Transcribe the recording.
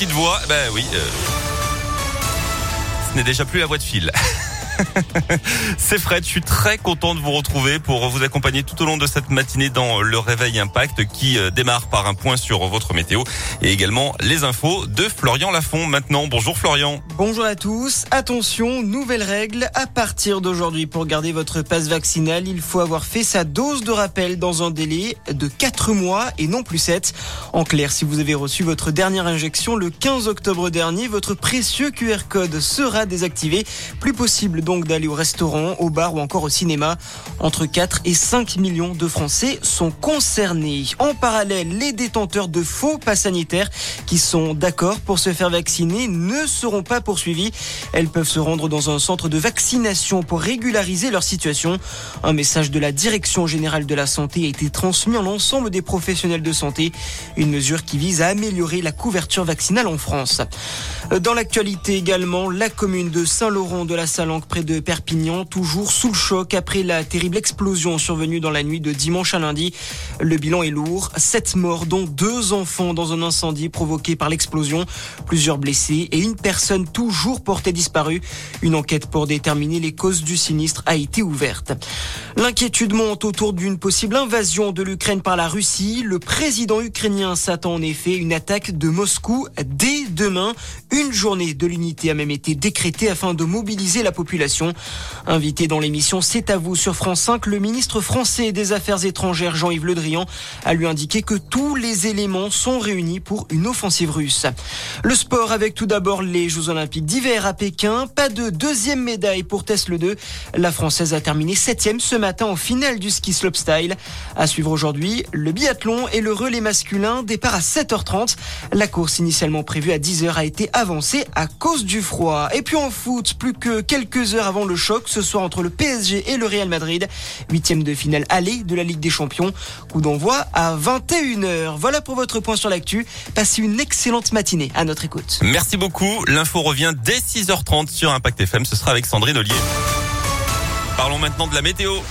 petite voix. Ben oui. euh, Ce n'est déjà plus la voix de fil. C'est Fred, je suis très content de vous retrouver pour vous accompagner tout au long de cette matinée dans le Réveil Impact qui euh, démarre par un point sur votre météo et également les infos de Florian Lafont maintenant. Bonjour Florian. Bonjour à tous. Attention, nouvelle règle. À partir d'aujourd'hui, pour garder votre passe vaccinal, il faut avoir fait sa dose de rappel dans un délai de 4 mois et non plus 7. En clair, si vous avez reçu votre dernière injection le 15 octobre dernier, votre précieux QR code sera désactivé. Plus possible d'aller au restaurant, au bar ou encore au cinéma. Entre 4 et 5 millions de Français sont concernés. En parallèle, les détenteurs de faux pas sanitaires qui sont d'accord pour se faire vacciner ne seront pas poursuivis. Elles peuvent se rendre dans un centre de vaccination pour régulariser leur situation. Un message de la Direction générale de la santé a été transmis à l'ensemble des professionnels de santé. Une mesure qui vise à améliorer la couverture vaccinale en France. Dans l'actualité également, la commune de Saint-Laurent de la Salanque de Perpignan, toujours sous le choc après la terrible explosion survenue dans la nuit de dimanche à lundi. Le bilan est lourd. Sept morts, dont deux enfants dans un incendie provoqué par l'explosion. Plusieurs blessés et une personne toujours portée disparue. Une enquête pour déterminer les causes du sinistre a été ouverte. L'inquiétude monte autour d'une possible invasion de l'Ukraine par la Russie. Le président ukrainien s'attend en effet une attaque de Moscou dès demain. Une journée de l'unité a même été décrétée afin de mobiliser la population. Invité dans l'émission C'est à vous sur France 5, le ministre français des Affaires étrangères Jean-Yves Le Drian a lui indiqué que tous les éléments sont réunis pour une offensive russe. Le sport avec tout d'abord les Jeux Olympiques d'hiver à Pékin. Pas de deuxième médaille pour Tesla 2. La Française a terminé septième ce matin en finale du ski slopestyle. À suivre aujourd'hui, le biathlon et le relais masculin. Départ à 7h30. La course initialement prévue à 10h a été avancée à cause du froid. Et puis en foot, plus que quelques heures avant le choc, ce soir entre le PSG et le Real Madrid. Huitième de finale aller de la Ligue des Champions. Coup d'envoi à 21h. Voilà pour votre point sur l'actu. Passez une excellente matinée à notre écoute. Merci beaucoup. L'info revient dès 6h30 sur Impact FM. Ce sera avec Sandrine Ollier. Parlons maintenant de la météo.